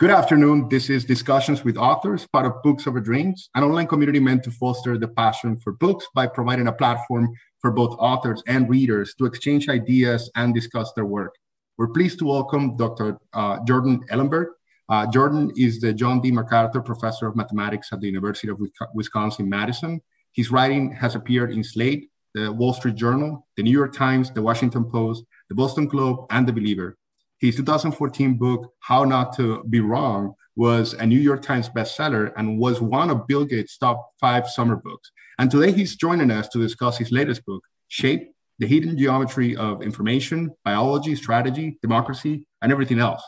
Good afternoon. This is Discussions with Authors, part of Books Over Dreams, an online community meant to foster the passion for books by providing a platform for both authors and readers to exchange ideas and discuss their work. We're pleased to welcome Dr. Uh, Jordan Ellenberg. Uh, Jordan is the John D. MacArthur Professor of Mathematics at the University of Wisconsin-Madison. His writing has appeared in Slate, the Wall Street Journal, the New York Times, the Washington Post, the Boston Globe, and the Believer. His 2014 book, How Not to Be Wrong, was a New York Times bestseller and was one of Bill Gates' top five summer books. And today he's joining us to discuss his latest book, Shape, the Hidden Geometry of Information, Biology, Strategy, Democracy, and Everything Else.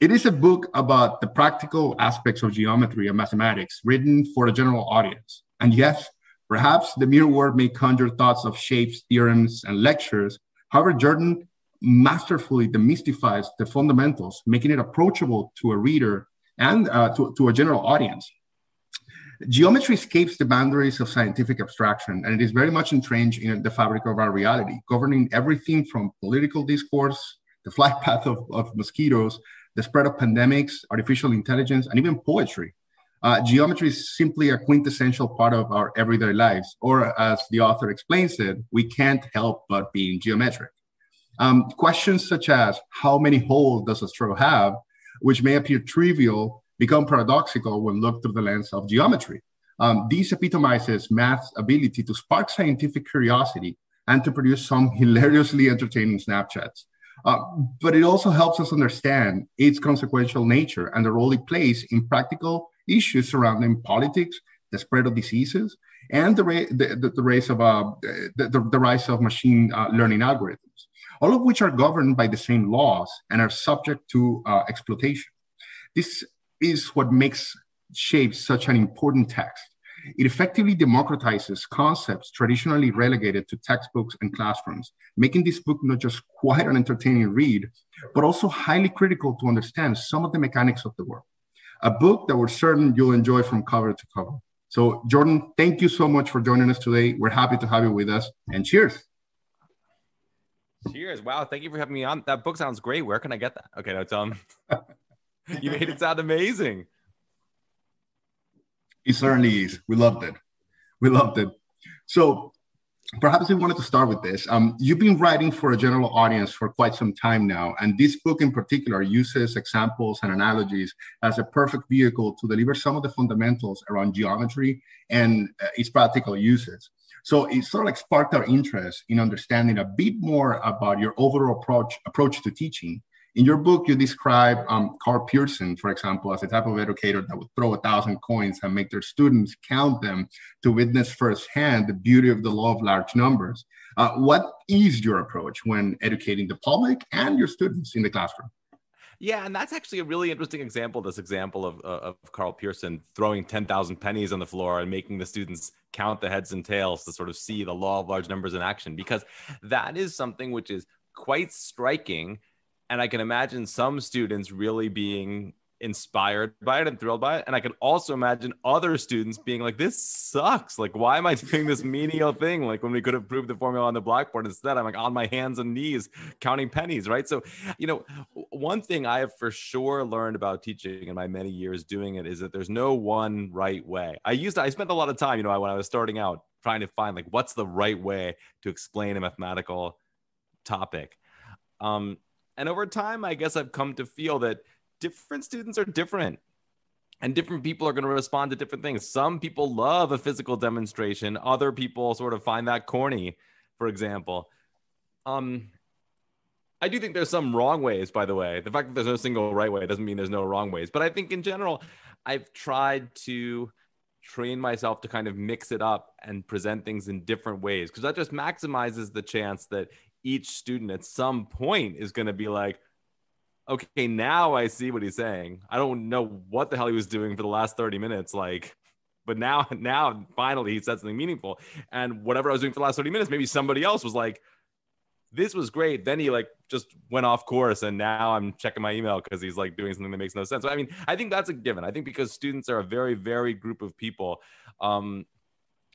It is a book about the practical aspects of geometry and mathematics written for a general audience. And yes, perhaps the mere word may conjure thoughts of shapes, theorems, and lectures. However, Jordan masterfully demystifies the fundamentals, making it approachable to a reader and uh, to, to a general audience. Geometry escapes the boundaries of scientific abstraction, and it is very much entrenched in the fabric of our reality, governing everything from political discourse, the flight path of, of mosquitoes, the spread of pandemics, artificial intelligence, and even poetry. Uh, geometry is simply a quintessential part of our everyday lives, or as the author explains it, we can't help but being geometric. Um, questions such as how many holes does a straw have, which may appear trivial, become paradoxical when looked through the lens of geometry. Um, this epitomizes math's ability to spark scientific curiosity and to produce some hilariously entertaining Snapchats. Uh, but it also helps us understand its consequential nature and the role it plays in practical issues surrounding politics, the spread of diseases, and the, ra- the, the, the, of, uh, the, the, rise of machine uh, learning algorithms all of which are governed by the same laws and are subject to uh, exploitation. This is what makes Shape such an important text. It effectively democratizes concepts traditionally relegated to textbooks and classrooms, making this book not just quite an entertaining read, but also highly critical to understand some of the mechanics of the world. A book that we're certain you'll enjoy from cover to cover. So, Jordan, thank you so much for joining us today. We're happy to have you with us, and cheers. Cheers. Wow. Thank you for having me on. That book sounds great. Where can I get that? Okay, no, him. you made it sound amazing. It certainly is. We loved it. We loved it. So perhaps we wanted to start with this. Um, you've been writing for a general audience for quite some time now, and this book in particular uses examples and analogies as a perfect vehicle to deliver some of the fundamentals around geometry and uh, its practical uses. So it sort of like sparked our interest in understanding a bit more about your overall approach approach to teaching. In your book, you describe um, Karl Pearson, for example, as a type of educator that would throw a thousand coins and make their students count them to witness firsthand the beauty of the law of large numbers. Uh, what is your approach when educating the public and your students in the classroom? Yeah, and that's actually a really interesting example. This example of uh, of Karl Pearson throwing ten thousand pennies on the floor and making the students count the heads and tails to sort of see the law of large numbers in action, because that is something which is quite striking, and I can imagine some students really being inspired by it and thrilled by it. And I can also imagine other students being like, this sucks. Like, why am I doing this menial thing? Like when we could have proved the formula on the blackboard instead, I'm like on my hands and knees counting pennies, right? So, you know, one thing I have for sure learned about teaching in my many years doing it is that there's no one right way. I used to, I spent a lot of time, you know, when I was starting out trying to find like what's the right way to explain a mathematical topic. Um, and over time, I guess I've come to feel that different students are different and different people are going to respond to different things. Some people love a physical demonstration, other people sort of find that corny, for example. Um, I do think there's some wrong ways, by the way. The fact that there's no single right way doesn't mean there's no wrong ways. But I think in general, I've tried to train myself to kind of mix it up and present things in different ways because that just maximizes the chance that each student at some point is going to be like, okay, now I see what he's saying. I don't know what the hell he was doing for the last 30 minutes. Like, but now, now finally he said something meaningful. And whatever I was doing for the last 30 minutes, maybe somebody else was like, this was great. Then he like just went off course, and now I'm checking my email because he's like doing something that makes no sense. I mean, I think that's a given. I think because students are a very, very group of people, um,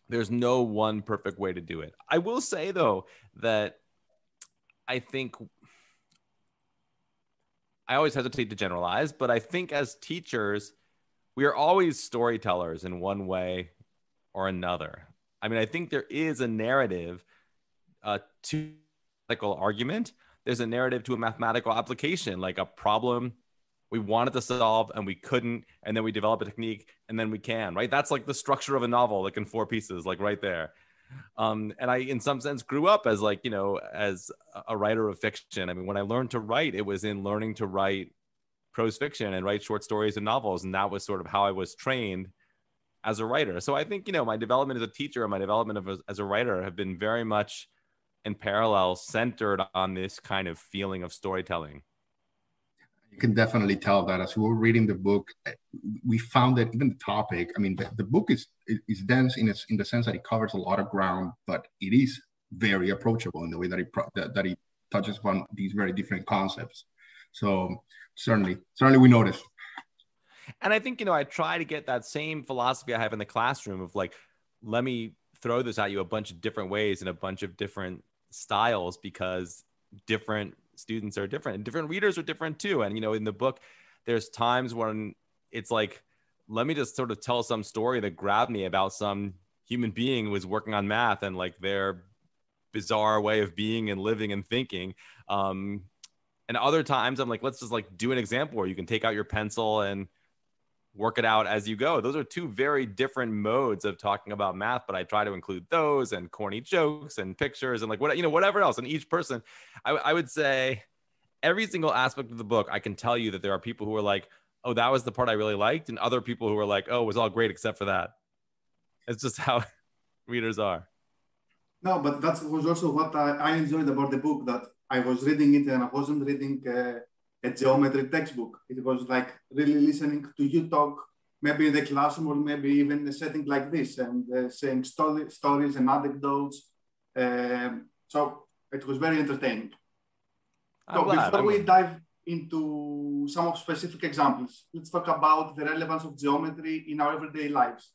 there's no one perfect way to do it. I will say though that I think I always hesitate to generalize, but I think as teachers, we are always storytellers in one way or another. I mean, I think there is a narrative uh, to a mathematical argument. There's a narrative to a mathematical application, like a problem we wanted to solve and we couldn't, and then we develop a technique and then we can. Right? That's like the structure of a novel, like in four pieces, like right there um, and i in some sense grew up as like you know as a writer of fiction. I mean when i learned to write it was in learning to write prose fiction and write short stories and novels and that was sort of how i was trained as a writer. So i think you know my development as a teacher and my development of as a writer have been very much in parallel centered on this kind of feeling of storytelling you can definitely tell that as we were reading the book, we found that even the topic, I mean, the, the book is is dense in its in the sense that it covers a lot of ground, but it is very approachable in the way that it that, that it touches upon these very different concepts. So certainly, certainly we noticed. And I think you know I try to get that same philosophy I have in the classroom of like, let me throw this at you a bunch of different ways and a bunch of different styles because different students are different and different readers are different too. And you know in the book there's times when it's like let me just sort of tell some story that grabbed me about some human being who was working on math and like their bizarre way of being and living and thinking. Um and other times i'm like let's just like do an example where you can take out your pencil and work it out as you go. Those are two very different modes of talking about math, but I try to include those and corny jokes and pictures and like what you know whatever else. And each person, I, I would say, every single aspect of the book, I can tell you that there are people who are like, "Oh, that was the part I really liked," and other people who are like, "Oh, it was all great except for that." It's just how readers are. No, but that was also what I, I enjoyed about the book that I was reading it and I wasn't reading. Uh, a geometry textbook. It was like really listening to you talk, maybe in the classroom or maybe even in a setting like this, and uh, saying story, stories and anecdotes. Um, so it was very entertaining. I'm so glad. before I'm we dive into some of specific examples, let's talk about the relevance of geometry in our everyday lives.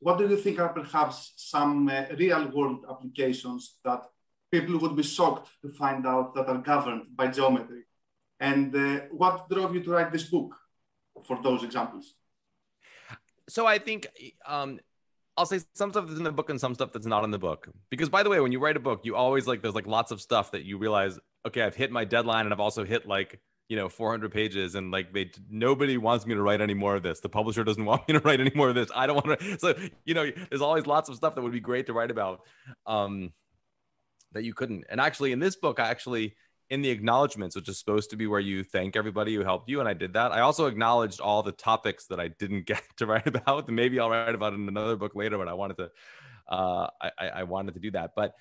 What do you think are perhaps some uh, real world applications that people would be shocked to find out that are governed by geometry? And uh, what drove you to write this book for those examples? So I think um, I'll say some stuff that's in the book and some stuff that's not in the book. Because by the way, when you write a book, you always like there's like lots of stuff that you realize, okay, I've hit my deadline and I've also hit like you know 400 pages and like they nobody wants me to write any more of this the publisher doesn't want me to write any more of this i don't want to so you know there's always lots of stuff that would be great to write about um that you couldn't and actually in this book i actually in the acknowledgments, which is supposed to be where you thank everybody who helped you, and I did that. I also acknowledged all the topics that I didn't get to write about. Maybe I'll write about in another book later, but I wanted to, uh, I, I wanted to do that. But,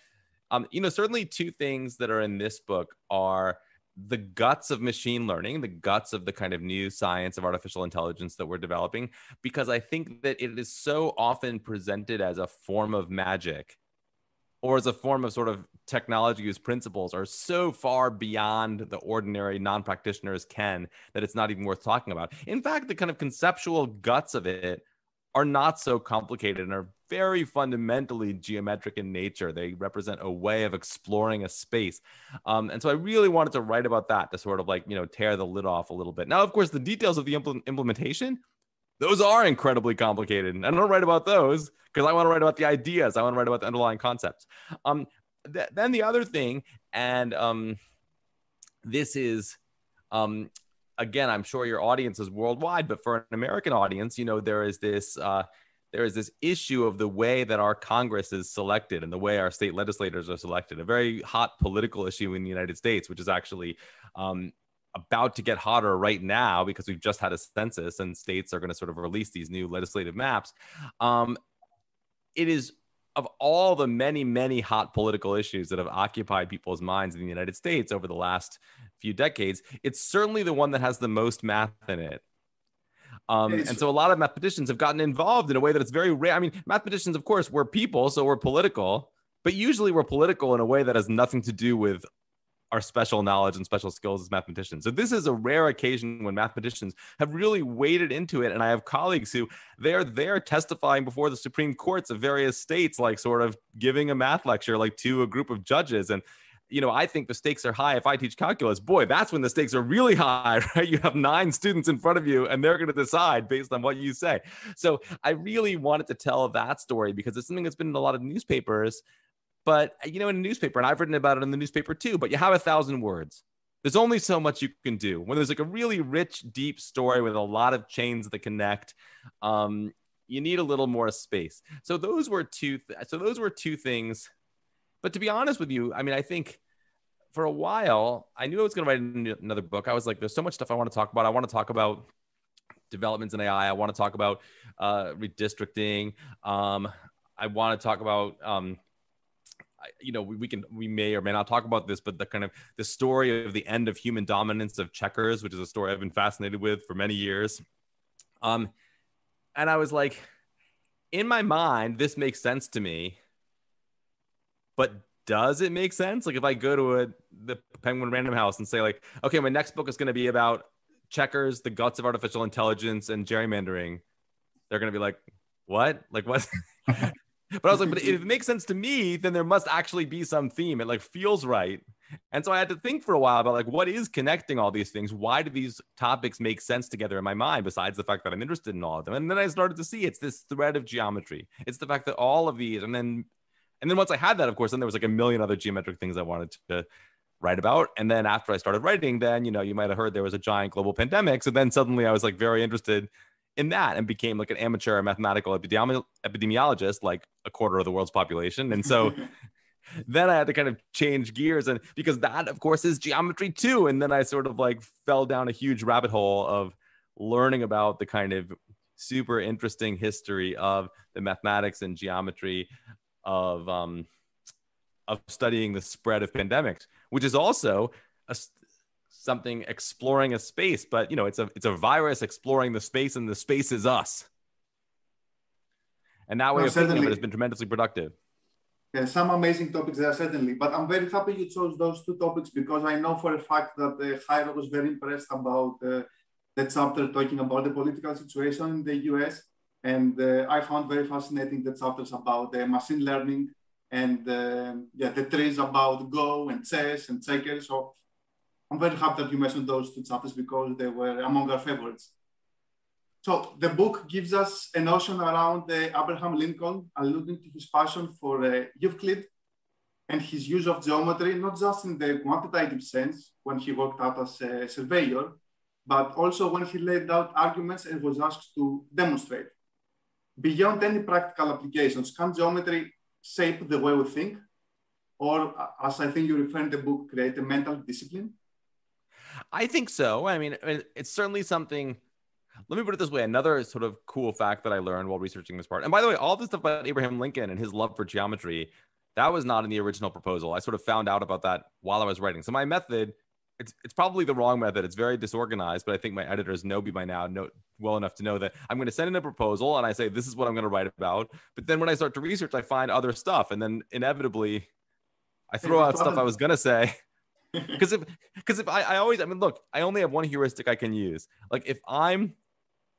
um, you know, certainly two things that are in this book are the guts of machine learning, the guts of the kind of new science of artificial intelligence that we're developing, because I think that it is so often presented as a form of magic or as a form of sort of technology whose principles are so far beyond the ordinary non practitioners can that it's not even worth talking about. In fact, the kind of conceptual guts of it are not so complicated and are very fundamentally geometric in nature. They represent a way of exploring a space. Um, and so I really wanted to write about that to sort of like, you know, tear the lid off a little bit. Now, of course, the details of the impl- implementation those are incredibly complicated. And I don't write about those because I want to write about the ideas. I want to write about the underlying concepts. Um, th- then the other thing, and um, this is, um, again, I'm sure your audience is worldwide, but for an American audience, you know, there is this. Uh, there is this issue of the way that our Congress is selected and the way our state legislators are selected, a very hot political issue in the United States, which is actually um, about to get hotter right now because we've just had a census and states are going to sort of release these new legislative maps. Um, it is of all the many, many hot political issues that have occupied people's minds in the United States over the last few decades, it's certainly the one that has the most math in it. Um, and so a lot of mathematicians have gotten involved in a way that it's very rare. I mean, mathematicians, of course, we're people, so we're political, but usually we're political in a way that has nothing to do with our special knowledge and special skills as mathematicians. So this is a rare occasion when mathematicians have really waded into it. And I have colleagues who they're there testifying before the Supreme Courts of various states, like sort of giving a math lecture like to a group of judges. And you know, I think the stakes are high. If I teach calculus, boy, that's when the stakes are really high, right? You have nine students in front of you and they're going to decide based on what you say. So I really wanted to tell that story because it's something that's been in a lot of newspapers. But, you know, in a newspaper, and I've written about it in the newspaper too, but you have a thousand words. There's only so much you can do when there's like a really rich, deep story with a lot of chains that connect. Um, you need a little more space. So those were two. Th- so those were two things. But to be honest with you, I mean, I think for a while, I knew I was going to write another book. I was like, there's so much stuff I want to talk about. I want to talk about developments in AI. I want to talk about uh, redistricting. Um, I want to talk about, um, you know, we, we, can, we may or may not talk about this, but the kind of the story of the end of human dominance of checkers, which is a story I've been fascinated with for many years. Um, and I was like, in my mind, this makes sense to me, but does it make sense? Like if I go to a the Penguin Random House and say like, okay, my next book is going to be about checkers, the guts of artificial intelligence, and gerrymandering, they're going to be like, what? Like what? but I was like, but if it makes sense to me, then there must actually be some theme. It like feels right. And so I had to think for a while about like what is connecting all these things? Why do these topics make sense together in my mind besides the fact that I'm interested in all of them? And then I started to see it's this thread of geometry. It's the fact that all of these and then and then once I had that, of course, then there was like a million other geometric things I wanted to write about. And then after I started writing, then, you know, you might have heard there was a giant global pandemic. So then suddenly I was like very interested in that and became like an amateur mathematical epidemiologist, like a quarter of the world's population. And so then I had to kind of change gears and because that of course is geometry too. And then I sort of like fell down a huge rabbit hole of learning about the kind of super interesting history of the mathematics and geometry of um, of studying the spread of pandemics, which is also a, something exploring a space. But you know, it's a it's a virus exploring the space, and the space is us. And that way no, of thinking of it has been tremendously productive. Yeah, some amazing topics there certainly, but I'm very happy you chose those two topics because I know for a fact that uh, Jairo was very impressed about uh, the chapter talking about the political situation in the US and uh, I found very fascinating the chapters about uh, machine learning and uh, yeah, the trees about Go and chess and checkers. So I'm very happy that you mentioned those two chapters because they were among our favorites. So the book gives us a notion around uh, Abraham Lincoln, alluding to his passion for uh, Euclid and his use of geometry, not just in the quantitative sense when he worked out as a surveyor, but also when he laid out arguments and was asked to demonstrate beyond any practical applications, can geometry shape the way we think? Or, as I think you refer in the book, create a mental discipline? I think so. I mean, it's certainly something. Let me put it this way: another sort of cool fact that I learned while researching this part. And by the way, all this stuff about Abraham Lincoln and his love for geometry, that was not in the original proposal. I sort of found out about that while I was writing. So my method it's it's probably the wrong method. It's very disorganized, but I think my editors know me by now, know well enough to know that I'm going to send in a proposal and I say this is what I'm going to write about. But then when I start to research, I find other stuff, and then inevitably, I throw out stuff I was going to say. Because if because if I, I always I mean look I only have one heuristic I can use like if I'm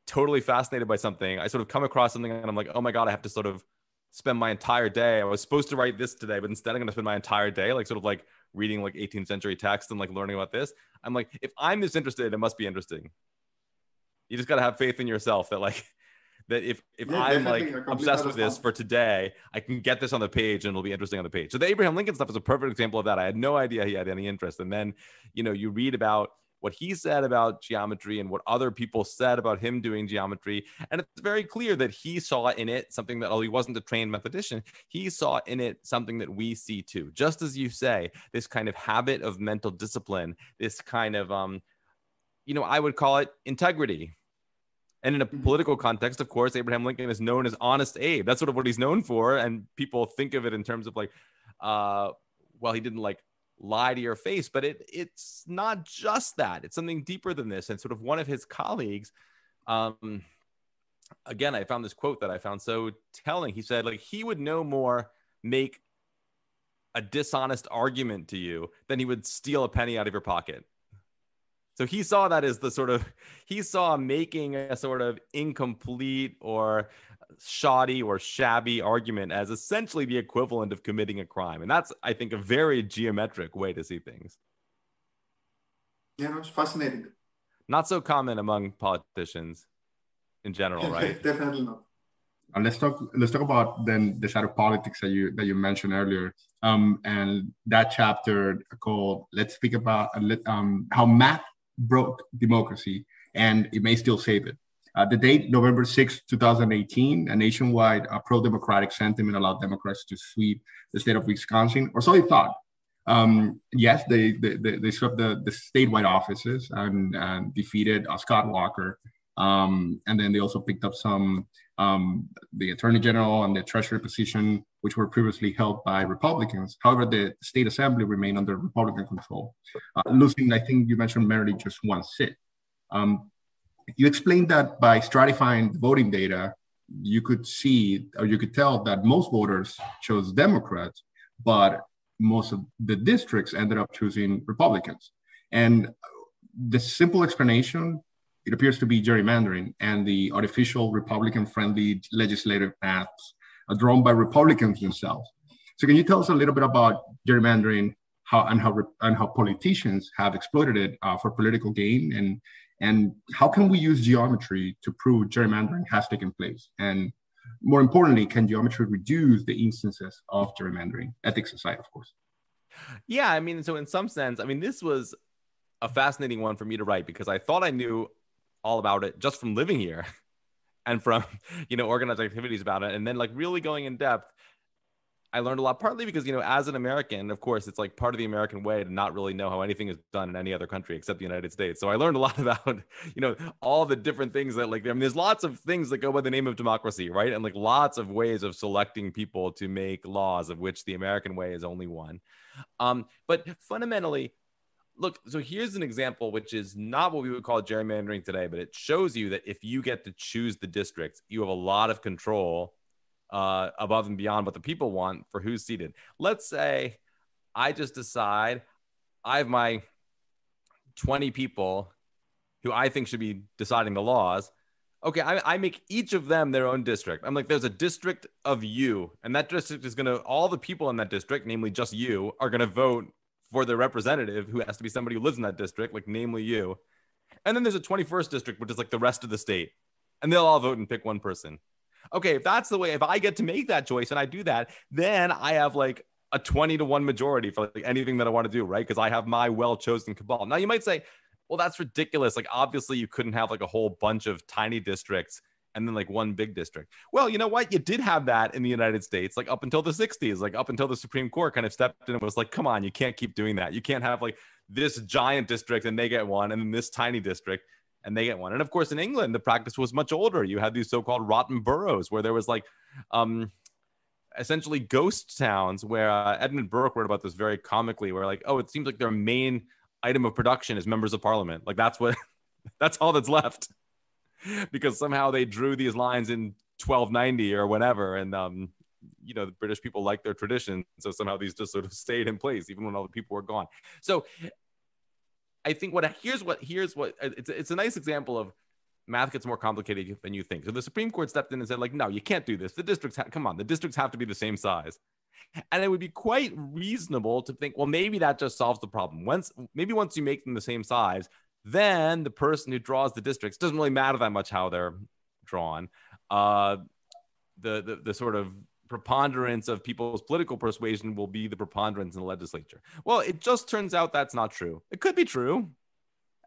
totally fascinated by something I sort of come across something and I'm like oh my god I have to sort of spend my entire day I was supposed to write this today but instead I'm going to spend my entire day like sort of like reading like 18th century text and like learning about this. I'm like, if I'm this interested, it must be interesting. You just got to have faith in yourself that like that if if yeah, I'm like obsessed with this for today, I can get this on the page and it'll be interesting on the page. So the Abraham Lincoln stuff is a perfect example of that. I had no idea he had any interest, and then you know you read about what he said about geometry and what other people said about him doing geometry. And it's very clear that he saw in it something that, although he wasn't a trained mathematician, he saw in it something that we see too. Just as you say, this kind of habit of mental discipline, this kind of, um, you know, I would call it integrity. And in a mm-hmm. political context, of course, Abraham Lincoln is known as Honest Abe. That's sort of what he's known for. And people think of it in terms of like, uh, well, he didn't like lie to your face but it it's not just that it's something deeper than this and sort of one of his colleagues um again i found this quote that i found so telling he said like he would no more make a dishonest argument to you than he would steal a penny out of your pocket So he saw that as the sort of he saw making a sort of incomplete or shoddy or shabby argument as essentially the equivalent of committing a crime. And that's I think a very geometric way to see things. Yeah, no, it's fascinating. Not so common among politicians in general, right? Definitely not. Uh, let's talk. Let's talk about then the shadow politics that you that you mentioned earlier, um, and that chapter called "Let's Speak About uh, um, How Math Broke Democracy and It May Still Save It." Uh, the date, November 6, 2018, a nationwide uh, pro-democratic sentiment allowed Democrats to sweep the state of Wisconsin, or so they thought. Um, yes, they, they, they swept the, the statewide offices and, and defeated uh, Scott Walker. Um, and then they also picked up some, um, the attorney general and the treasury position, which were previously held by Republicans. However, the state assembly remained under Republican control, uh, losing, I think you mentioned, merely just one seat. Um, you explained that by stratifying the voting data, you could see or you could tell that most voters chose Democrats, but most of the districts ended up choosing Republicans. And the simple explanation, it appears to be gerrymandering and the artificial Republican friendly legislative paths drawn by Republicans themselves. So can you tell us a little bit about gerrymandering how, and, how, and how politicians have exploited it uh, for political gain and and how can we use geometry to prove gerrymandering has taken place? And more importantly, can geometry reduce the instances of gerrymandering, ethics aside, of course? Yeah, I mean, so in some sense, I mean, this was a fascinating one for me to write because I thought I knew all about it just from living here and from, you know, organized activities about it. And then like really going in depth I learned a lot, partly because, you know, as an American, of course, it's like part of the American way to not really know how anything is done in any other country except the United States. So I learned a lot about, you know, all the different things that, like, I mean, there's lots of things that go by the name of democracy, right? And like lots of ways of selecting people to make laws, of which the American way is only one. Um, but fundamentally, look, so here's an example, which is not what we would call gerrymandering today, but it shows you that if you get to choose the districts, you have a lot of control uh, above and beyond what the people want for who's seated. Let's say I just decide I have my 20 people who I think should be deciding the laws. Okay, I, I, make each of them their own district. I'm like, there's a district of you, and that district is going to, all the people in that district, namely just you, are going to vote for their representative who has to be somebody who lives in that district, like namely you. And then there's a 21st district, which is like the rest of the state, and they'll all vote and pick one person okay, if that's the way, if I get to make that choice and I do that, then I have like a 20 to 1 majority for like anything that I want to do, right? Because I have my well chosen cabal. Now you might say, well, that's ridiculous. Like, obviously, you couldn't have like a whole bunch of tiny districts and then like one big district. Well, you know what? You did have that in the United States, like up until the 60s, like up until the Supreme Court kind of stepped in and was like, come on, you can't keep doing that. You can't have like this giant district and they get one, and then this tiny district and they get one. And of course, in England, the practice was much older. You had these so-called rotten boroughs where there was like um, essentially ghost towns where uh, Edmund Burke wrote about this very comically, where like, oh, it seems like their main item of production is members of parliament. Like that's what, that's all that's left because somehow they drew these lines in 1290 or whatever. And, um, you know, the British people like their tradition. So somehow these just sort of stayed in place, even when all the people were gone. So I think what here's what here's what it's it's a nice example of math gets more complicated than you think. So the Supreme Court stepped in and said like, no, you can't do this. The districts, ha- come on, the districts have to be the same size. And it would be quite reasonable to think, well, maybe that just solves the problem. Once maybe once you make them the same size, then the person who draws the districts doesn't really matter that much how they're drawn. Uh, the, the the sort of preponderance of people's political persuasion will be the preponderance in the legislature. Well, it just turns out that's not true. It could be true.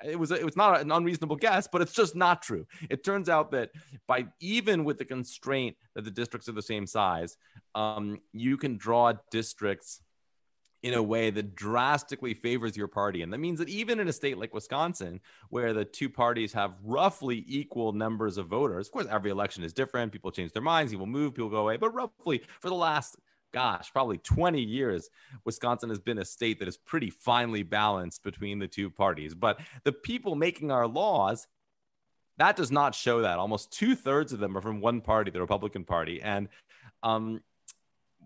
It was it was not an unreasonable guess, but it's just not true. It turns out that by even with the constraint that the districts are the same size, um, you can draw districts in a way that drastically favors your party. And that means that even in a state like Wisconsin, where the two parties have roughly equal numbers of voters, of course, every election is different. People change their minds, people move, people go away. But roughly for the last, gosh, probably 20 years, Wisconsin has been a state that is pretty finely balanced between the two parties. But the people making our laws, that does not show that. Almost two thirds of them are from one party, the Republican Party. And um,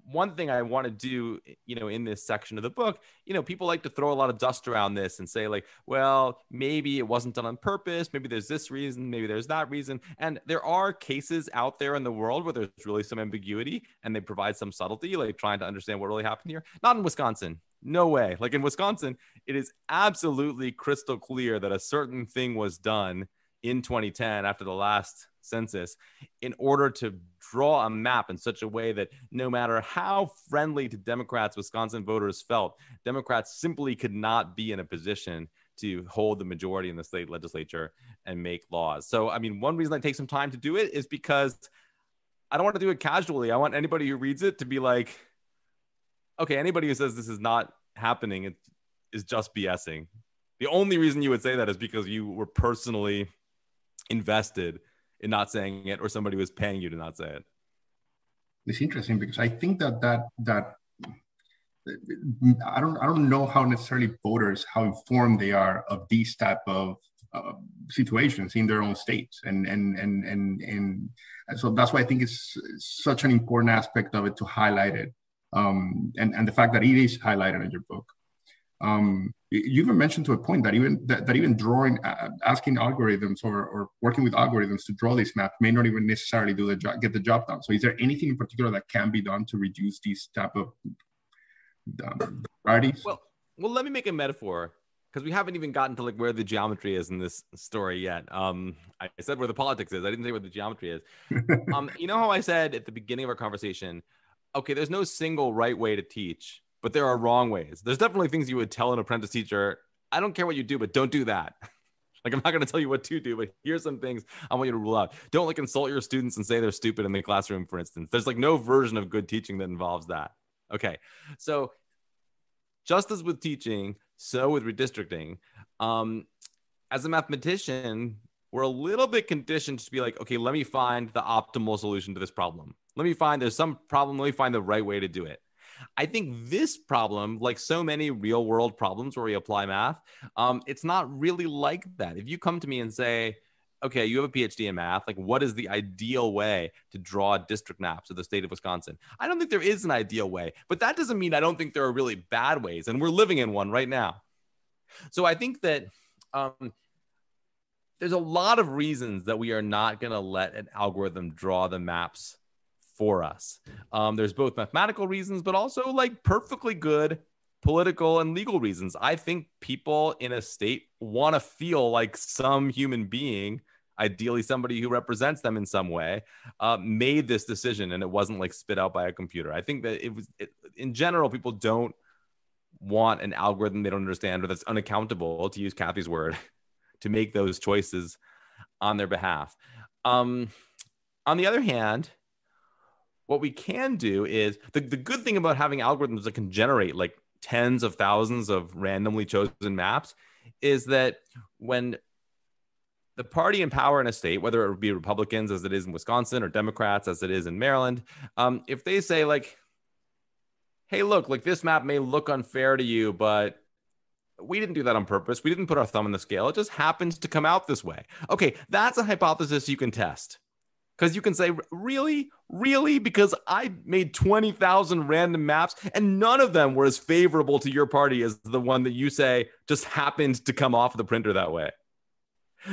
one thing I want to do, you know, in this section of the book, you know, people like to throw a lot of dust around this and say, like, well, maybe it wasn't done on purpose. Maybe there's this reason. Maybe there's that reason. And there are cases out there in the world where there's really some ambiguity and they provide some subtlety, like trying to understand what really happened here. Not in Wisconsin. No way. Like in Wisconsin, it is absolutely crystal clear that a certain thing was done in 2010 after the last census in order to draw a map in such a way that no matter how friendly to Democrats Wisconsin voters felt, Democrats simply could not be in a position to hold the majority in the state legislature and make laws. So, I mean, one reason I take some time to do it is because I don't want to do it casually. I want anybody who reads it to be like, okay, anybody who says this is not happening it is just BSing. The only reason you would say that is because you were personally invested in not saying it or somebody was paying you to not say it? It's interesting because i think that that that i don't i don't know how necessarily voters how informed they are of these type of uh, situations in their own states. And and and and and so that's why i think it's such an important aspect of it to highlight it. Um, and and the fact that it is highlighted in your book. Um, you even mentioned to a point that even that, that even drawing uh, asking algorithms or, or working with algorithms to draw this map may not even necessarily do the job get the job done. So is there anything in particular that can be done to reduce these type of um, varieties? Well well let me make a metaphor because we haven't even gotten to like where the geometry is in this story yet. Um i said where the politics is. I didn't say where the geometry is. Um you know how i said at the beginning of our conversation okay there's no single right way to teach but there are wrong ways. There's definitely things you would tell an apprentice teacher. I don't care what you do, but don't do that. like I'm not going to tell you what to do, but here's some things I want you to rule out. Don't like insult your students and say they're stupid in the classroom, for instance. There's like no version of good teaching that involves that. Okay, so just as with teaching, so with redistricting. Um, as a mathematician, we're a little bit conditioned to be like, okay, let me find the optimal solution to this problem. Let me find there's some problem. Let me find the right way to do it. I think this problem, like so many real world problems where we apply math, um, it's not really like that. If you come to me and say, okay, you have a PhD in math. Like, what is the ideal way to draw district maps of the state of Wisconsin? I don't think there is an ideal way, but that doesn't mean I don't think there are really bad ways. And we're living in one right now. So I think that um, there's a lot of reasons that we are not going to let an algorithm draw the maps for us. Um, there's both mathematical reasons, but also like perfectly good political and legal reasons. I think people in a state want to feel like some human being, ideally somebody who represents them in some way, uh, made this decision and it wasn't like spit out by a computer. I think that it was, it, in general, people don't want an algorithm they don't understand or that's unaccountable, to use Cathy's word, to make those choices on their behalf. Um, on the other hand, what we can do is the, the good thing about having algorithms that can generate like tens of thousands of randomly chosen maps is that when the party in power in a state, whether it would be Republicans as it is in Wisconsin or Democrats as it is in Maryland, um, if they say like, "Hey, look, like this map may look unfair to you, but we didn't do that on purpose. We didn't put our thumb in the scale. It just happens to come out this way." Okay, that's a hypothesis you can test because you can say, really, really, because I made 20,000 random maps and none of them were as favorable to your party as the one that you say just happened to come off the printer that way.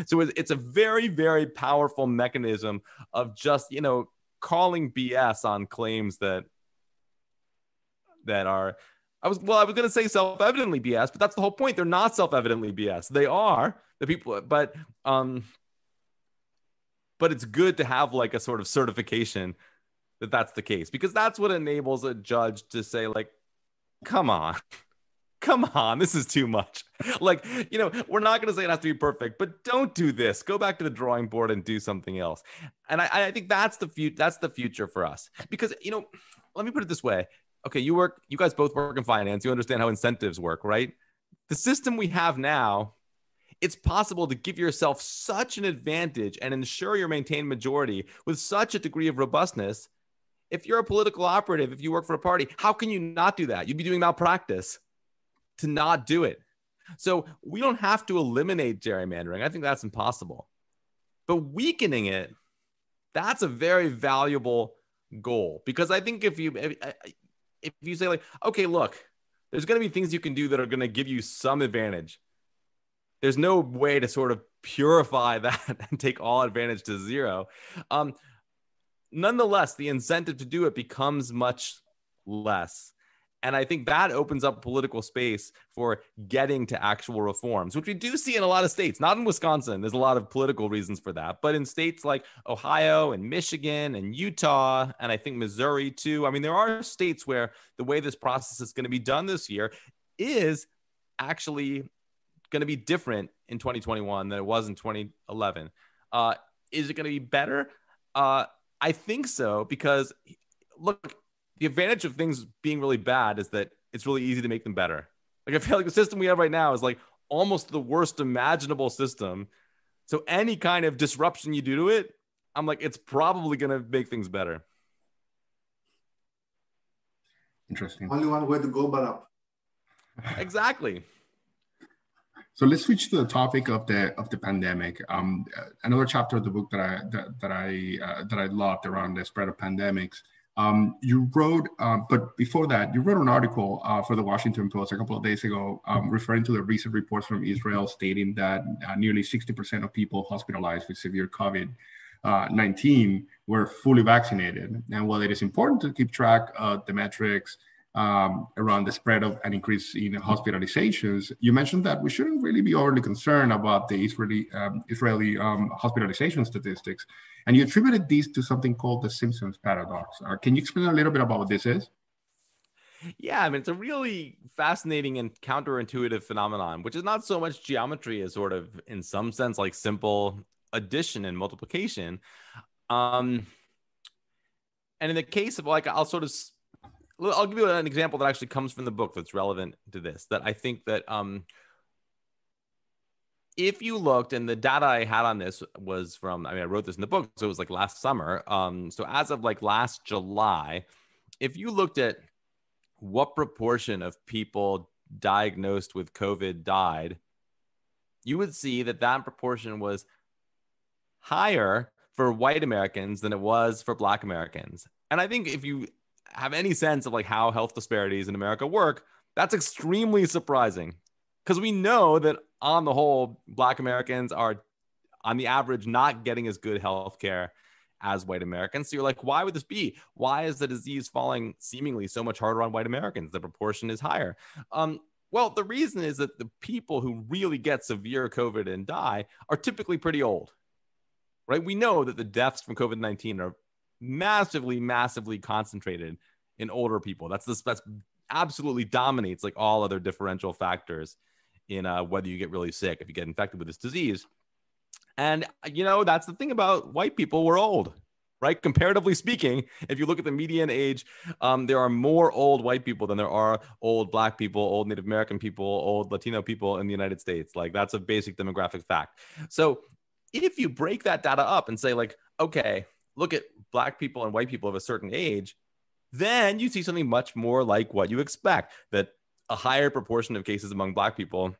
So it's a very, very powerful mechanism of just, you know, calling BS on claims that that are I was well, I was going to say self-evidently BS, but that's the whole point. They're not self-evidently BS. They are the people, but um, but it's good to have like a sort of certification that that's the case because that's what enables a judge to say like come on. Come on. This is too much. Like you know we're not going to say it has to be perfect but don't do this. Go back to the drawing board and do something else. And i, I think that's the future that's the future for us. Because you know let me put it this way. Okay you work you guys both work in finance. You understand how incentives work right? The system we have now it's possible to give yourself such an advantage and ensure your maintained majority with such a degree of robustness. If you're a political operative, if you work for a party, how can you not do that? You'd be doing malpractice to not do it. So we don't have to eliminate gerrymandering. I think that's impossible. But weakening it, that's a very valuable goal because I think if you, if you say like, okay, look, there's going to be things you can do that are going to give you some advantage. There's no way to sort of purify that and take all advantage to zero. Um, nonetheless, the incentive to do it becomes much less. And I think that opens up political space for getting to actual reforms, which we do see in a lot of states, not in Wisconsin. There's a lot of political reasons for that, but in states like Ohio and Michigan and Utah, and I think Missouri too. I mean, there are states where the way this process is going to be done this year is actually going to be different in 2021 than it was in 2011. Uh, is it going to be better? Uh, I think so because look, the advantage of things being really bad is that it's really easy to make them better. Like I feel like the system we have right now is like almost the worst imaginable system. So any kind of disruption you do to it, I'm like, it's probably going to make things better. Interesting. Only one way to go but up. exactly. So let's switch to the topic of the of the pandemic. Um, another chapter of the book that I that, that I uh, that I loved around the spread of pandemics um, you wrote, uh, but before that, you wrote an article uh, for the Washington Post a couple of days ago, um, referring to the recent reports from Israel stating that uh, nearly 60% of people hospitalized with severe COVID uh, 19 were fully vaccinated. And while it is important to keep track of the metrics um, around the spread of an increase in hospitalizations, you mentioned that we shouldn't really be overly concerned about the Israeli um, Israeli um, hospitalization statistics, and you attributed these to something called the Simpson's paradox. Uh, can you explain a little bit about what this is? Yeah, I mean, it's a really fascinating and counterintuitive phenomenon, which is not so much geometry as sort of, in some sense, like simple addition and multiplication. Um, and in the case of like, I'll sort of I'll give you an example that actually comes from the book that's relevant to this. That I think that um, if you looked, and the data I had on this was from, I mean, I wrote this in the book, so it was like last summer. Um, so as of like last July, if you looked at what proportion of people diagnosed with COVID died, you would see that that proportion was higher for white Americans than it was for black Americans. And I think if you have any sense of like how health disparities in America work, that's extremely surprising because we know that on the whole, Black Americans are on the average not getting as good health care as white Americans. So you're like, why would this be? Why is the disease falling seemingly so much harder on white Americans? The proportion is higher. Um, well, the reason is that the people who really get severe COVID and die are typically pretty old, right? We know that the deaths from COVID 19 are massively, massively concentrated in older people. That's this that's absolutely dominates like all other differential factors in uh, whether you get really sick if you get infected with this disease. And you know that's the thing about white people. We're old, right? Comparatively speaking, if you look at the median age, um, there are more old white people than there are old black people, old Native American people, old Latino people in the United States. Like that's a basic demographic fact. So if you break that data up and say like, okay, look at black people and white people of a certain age, then you see something much more like what you expect that a higher proportion of cases among black people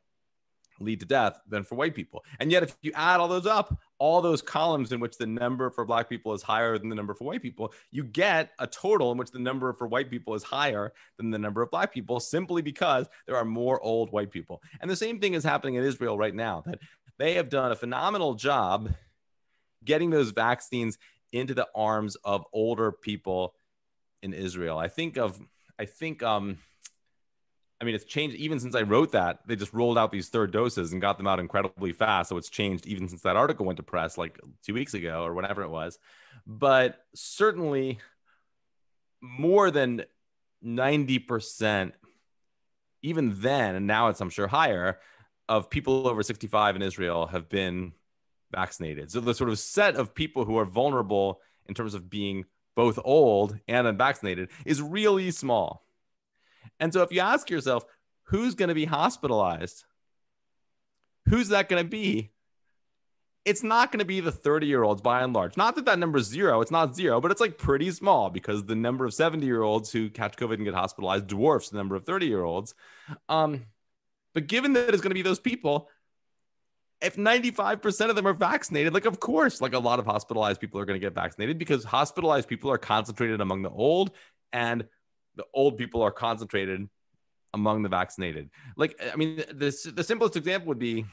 lead to death than for white people. And yet, if you add all those up, all those columns in which the number for black people is higher than the number for white people, you get a total in which the number for white people is higher than the number of black people simply because there are more old white people. And the same thing is happening in Israel right now that they have done a phenomenal job getting those vaccines into the arms of older people in Israel. I think of, I think, um, I mean, it's changed even since I wrote that. They just rolled out these third doses and got them out incredibly fast. So it's changed even since that article went to press like two weeks ago or whatever it was. But certainly more than 90%, even then, and now it's, I'm sure, higher, of people over 65 in Israel have been vaccinated. So the sort of set of people who are vulnerable in terms of being both old and unvaccinated is really small. And so if you ask yourself, who's going to be hospitalized? Who's that going to be? It's not going to be the 30 year olds by and large. Not that that number is zero, it's not zero, but it's like pretty small because the number of 70 year olds who catch COVID and get hospitalized dwarfs the number of 30 year olds. Um, but given that it's going to be those people, if 95% of them are vaccinated, like, of course, like a lot of hospitalized people are going to get vaccinated because hospitalized people are concentrated among the old and the old people are concentrated among the vaccinated. Like, I mean, the, the simplest example would be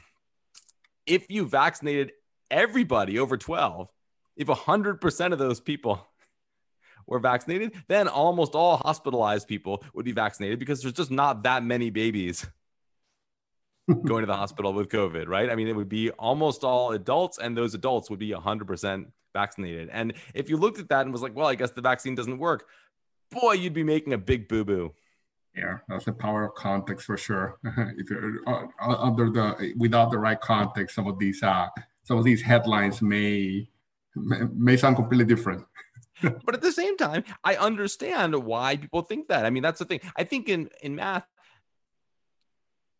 if you vaccinated everybody over 12, if 100% of those people were vaccinated, then almost all hospitalized people would be vaccinated because there's just not that many babies going to the hospital with COVID, right? I mean, it would be almost all adults, and those adults would be 100% vaccinated. And if you looked at that and was like, well, I guess the vaccine doesn't work, boy, you'd be making a big boo boo. Yeah, that's the power of context for sure. if you're uh, under the without the right context, some of these uh, some of these headlines may may sound completely different. but at the same time, I understand why people think that. I mean, that's the thing. I think in in math,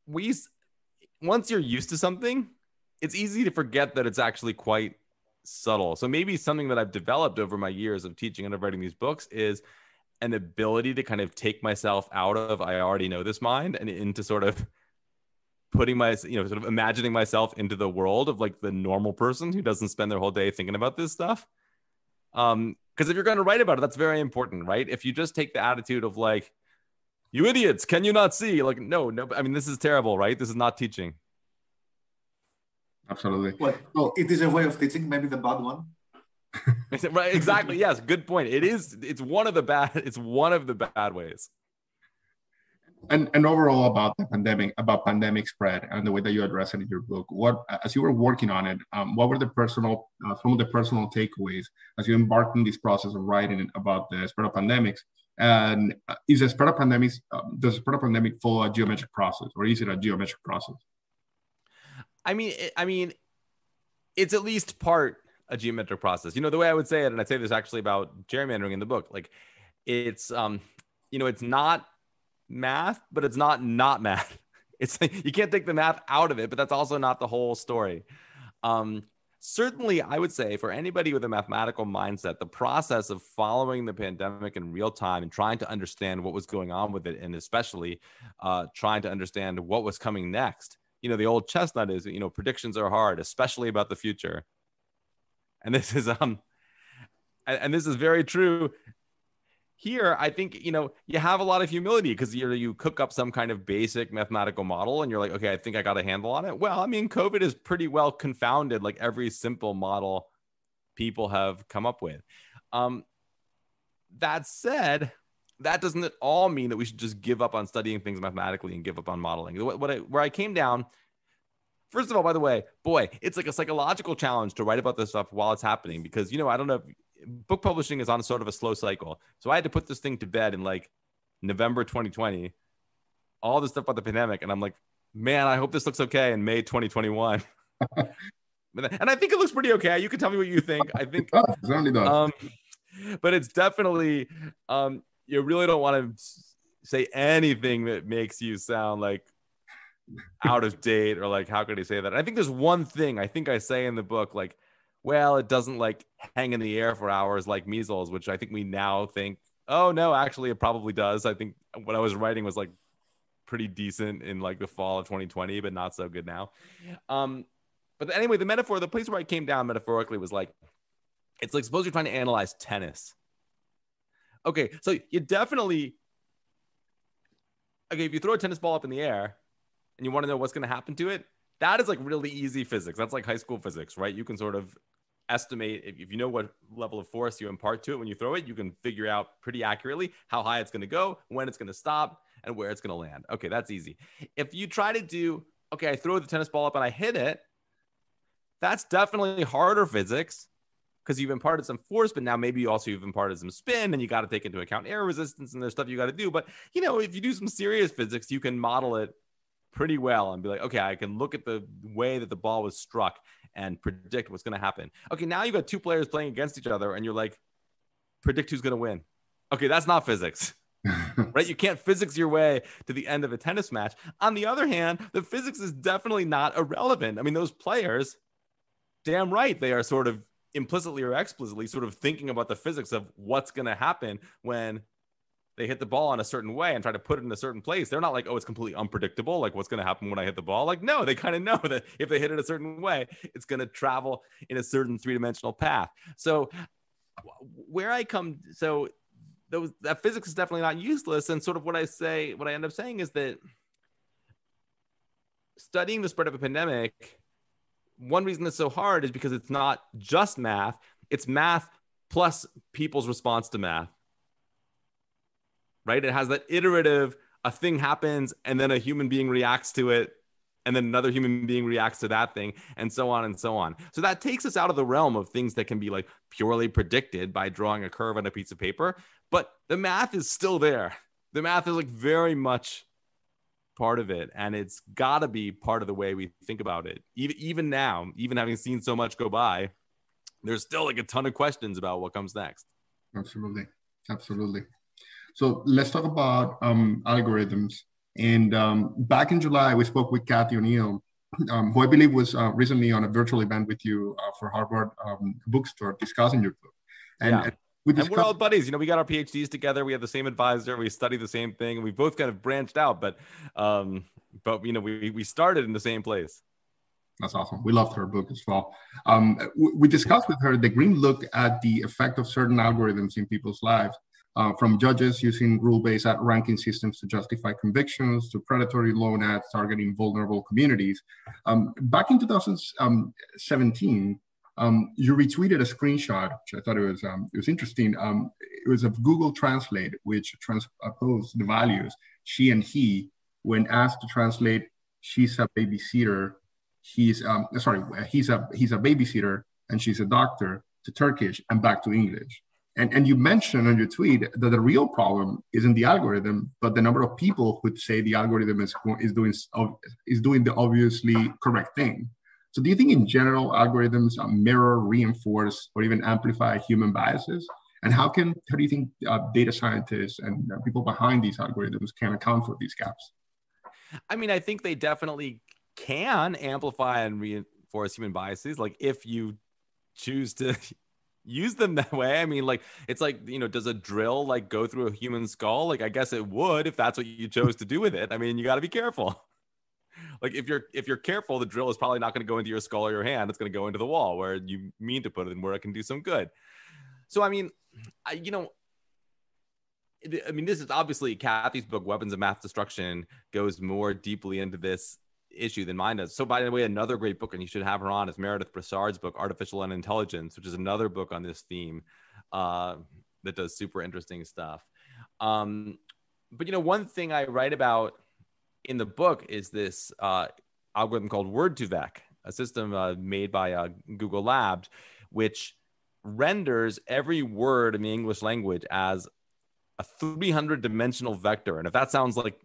we once you're used to something, it's easy to forget that it's actually quite subtle. So maybe something that I've developed over my years of teaching and of writing these books is an ability to kind of take myself out of I already know this mind and into sort of putting my you know sort of imagining myself into the world of like the normal person who doesn't spend their whole day thinking about this stuff. Um because if you're going to write about it that's very important, right? If you just take the attitude of like you idiots, can you not see? Like no, no I mean this is terrible, right? This is not teaching. Absolutely. Well, well, it is a way of teaching, maybe the bad one. right exactly yes good point it is it's one of the bad it's one of the bad ways and and overall about the pandemic about pandemic spread and the way that you address it in your book what as you were working on it um, what were the personal uh, some of the personal takeaways as you embarked in this process of writing about the spread of pandemics and uh, is the spread of pandemics um, does the of pandemic follow a geometric process or is it a geometric process i mean i mean it's at least part a geometric process. You know, the way I would say it, and I say this actually about gerrymandering in the book, like it's um, you know, it's not math, but it's not not math. It's like you can't take the math out of it, but that's also not the whole story. Um, certainly, I would say for anybody with a mathematical mindset, the process of following the pandemic in real time and trying to understand what was going on with it, and especially uh, trying to understand what was coming next. You know, the old chestnut is, you know, predictions are hard, especially about the future and this is um and, and this is very true here i think you know you have a lot of humility because you you cook up some kind of basic mathematical model and you're like okay i think i got a handle on it well i mean covid is pretty well confounded like every simple model people have come up with um that said that doesn't at all mean that we should just give up on studying things mathematically and give up on modeling what, what I, where i came down First of all, by the way, boy, it's like a psychological challenge to write about this stuff while it's happening because you know I don't know. If, book publishing is on sort of a slow cycle, so I had to put this thing to bed in like November 2020. All this stuff about the pandemic, and I'm like, man, I hope this looks okay in May 2021. and I think it looks pretty okay. You can tell me what you think. I think it does. Um, but it's definitely um, you really don't want to say anything that makes you sound like out of date or like how could he say that? I think there's one thing I think I say in the book like well it doesn't like hang in the air for hours like measles which I think we now think oh no actually it probably does. I think what I was writing was like pretty decent in like the fall of 2020 but not so good now. Um but anyway the metaphor the place where I came down metaphorically was like it's like suppose you're trying to analyze tennis. Okay, so you definitely okay if you throw a tennis ball up in the air and you want to know what's going to happen to it, that is like really easy physics. That's like high school physics, right? You can sort of estimate if, you know what level of force you impart to it when you throw it, you can figure out pretty accurately how high it's going to go, when it's going to stop, and where it's going to land. Okay, that's easy. If you try to do, okay, I throw the tennis ball up and I hit it, that's definitely harder physics because you've imparted some force, but now maybe you also you've imparted some spin and you got to take into account air resistance and there's stuff you got to do. But you know, if you do some serious physics, you can model it pretty well and be like, okay, I can look at the way that the ball was struck and predict what's going to happen. Okay, now you've got two players playing against each other and you're like, predict who's going to win. Okay, that's not physics. right? You can't physics your way to the end of a tennis match. On the other hand, the physics is definitely not irrelevant. I mean, those players, damn right, they are sort of implicitly or explicitly sort of thinking about the physics of what's going to happen when they hit the ball in a certain way and try to put it in a certain place, they're not like, oh, it's completely unpredictable. Like, what's going to happen when I hit the ball? Like, no, they kind of know that if they hit it a certain way, it's going to travel in a certain three dimensional path. So, where I come, so those that physics is definitely not useless. And sort of what I say, what I end up saying is that studying the spread of a pandemic, one reason it's so hard is because it's not just math, it's math plus people's response to math. Right? It has that iterative, a thing happens and then a human being reacts to it and then another human being reacts to that thing and so on and so on. So that takes us out of the realm of things that can be like purely predicted by drawing a curve on a piece of paper but the math is still there. The math is like very much part of it and it's got to be part of the way we think about it. Even even now even having seen so much go by there's still like a ton of questions about what comes next. Absolutely. Absolutely so let's talk about um, algorithms and um, back in July, we spoke with Cathy O'Neil, um, who I believe was uh, recently on a virtual event with you uh, for Harvard um, Bookstore discussing your book. And, yeah. and we discussed- and we're all buddies. You know, we got our PhDs together. We have the same advisor. We study the same thing. And we both kind of branched out, but um, but you know, we we started in the same place. That's awesome. We loved her book as well. Um, we discussed with her the green look at the effect of certain algorithms in people's lives uh, from judges using rule-based ranking systems to justify convictions to predatory loan ads targeting vulnerable communities. Um, back in 2017, um, you retweeted a screenshot, which I thought it was um, it was interesting. Um, it was of Google Translate, which transposed the values she and he when asked to translate. She's a babysitter. He's um, sorry. He's a he's a babysitter and she's a doctor to Turkish and back to English. And, and you mentioned on your tweet that the real problem isn't the algorithm, but the number of people who say the algorithm is, is, doing, is doing the obviously correct thing. So do you think in general algorithms mirror, reinforce, or even amplify human biases? And how can, how do you think uh, data scientists and uh, people behind these algorithms can account for these gaps? I mean, I think they definitely can amplify and reinforce human biases. Like if you choose to use them that way. I mean, like it's like you know, does a drill like go through a human skull? Like I guess it would if that's what you chose to do with it. I mean, you got to be careful. Like if you're if you're careful, the drill is probably not going to go into your skull or your hand. It's going to go into the wall where you mean to put it and where it can do some good. So I mean, I, you know, I mean, this is obviously Cathy's book, Weapons of Math Destruction, goes more deeply into this issue than mine does. So, by the way, another great book, and you should have her on, is Meredith Broussard's book, Artificial Unintelligence, which is another book on this theme uh, that does super interesting stuff. Um, but, you know, one thing I write about in the book is this uh, algorithm called Word2Vec, a system uh, made by uh, Google Labs, which renders every word in the English language as a 300 dimensional vector. And if that sounds like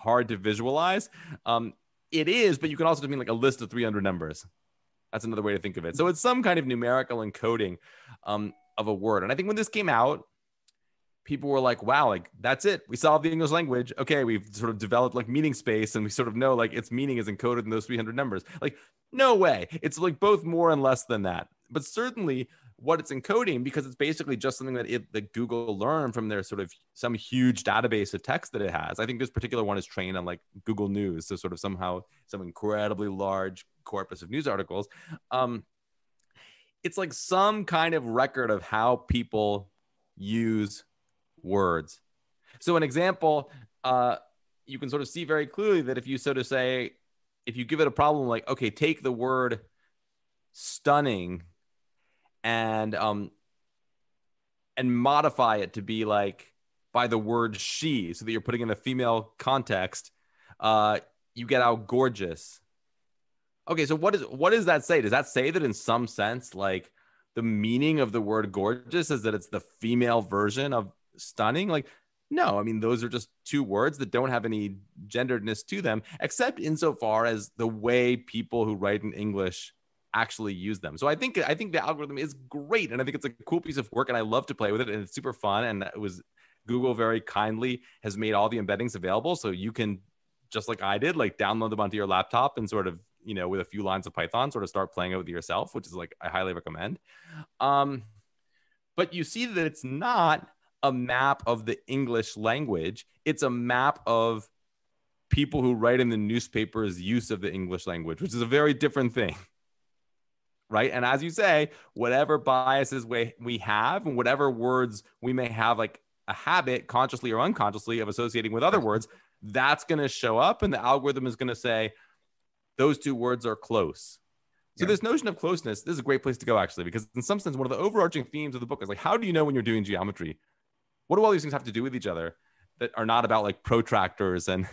hard to visualize. Um, it is, but you can also just mean like a list of 300 numbers. That's another way to think of it. So it's some kind of numerical encoding um, of a word. And I think when this came out, people were like, wow, like that's it. We solved the English language. Okay, we've sort of developed like meaning space and we sort of know like its meaning is encoded in those 300 numbers. Like, no way. It's like both more and less than that. But certainly what it's encoding because it's basically just something that it that Google learned from their sort of some huge database of text that it has. I think this particular one is trained on like Google News, so sort of somehow some incredibly large corpus of news articles. Um, it's like some kind of record of how people use words. So an example, uh, you can sort of see very clearly that if you sort of say, if you give it a problem like, okay, take the word stunning and um and modify it to be like by the word she so that you're putting in a female context uh you get out gorgeous. Okay so what is what does that say? Does that say that in some sense like the meaning of the word gorgeous is that it's the female version of stunning? Like no i mean those are just two words that don't have any genderedness to them except insofar as the way people who write in english actually use them. So I think I think the algorithm is great, and I think it's a cool piece of work, and I love to play with it, and it's super fun. And it was Google very kindly has made all the embeddings available, so you can just like I did, like download them onto your laptop and sort of you know with a few lines of Python, sort of start playing it with yourself, which is like I highly recommend. Um, but you see that it's not a map of the English language; it's a map of people who write in the newspapers use of the English language, which is a very different thing right? And as you say, whatever biases we, we have and whatever words we may have like a habit consciously or unconsciously of associating with other words, that's going to show up and the algorithm is going to say those two words are close. So yeah. this notion of closeness, this is a great place to go actually, because in some sense, one of the overarching themes of the book is like, how do you know when you're doing geometry? What do all these things have to do with each other that are not about like protractors and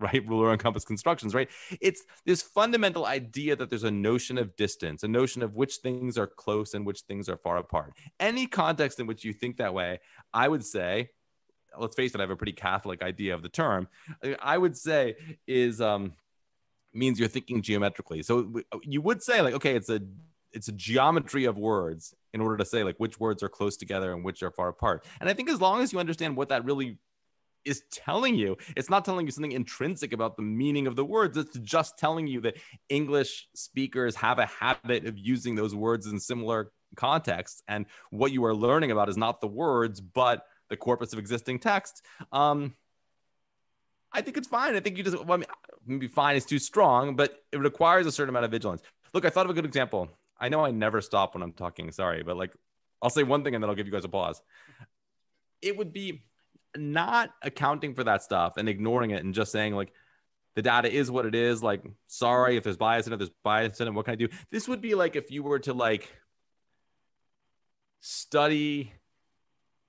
right? Ruler and compass constructions right? It's this fundamental idea that there's a notion of distance a notion of which things are close and which things are far apart. Any context in which you think that way i would say let's face it i have a pretty catholic idea of the term i would say is um means you're thinking geometrically. So you would say like okay it's a it's a geometry of words in order to say like which words are close together and which are far apart. And i think as long as you understand what that really is telling you. It's not telling you something intrinsic about the meaning of the words. It's just telling you that English speakers have a habit of using those words in similar contexts. And what you are learning about is not the words, but the corpus of existing text. Um, I think it's fine. I think you just, well, I mean, maybe fine is too strong, but it requires a certain amount of vigilance. Look, I thought of a good example. I know I never stop when I'm talking, sorry, but like I'll say one thing and then I'll give you guys a pause. It would be not accounting for that stuff and ignoring it and just saying like the data is what it is like sorry if there's bias in it there's bias in it what can i do? This would be like if you were to like study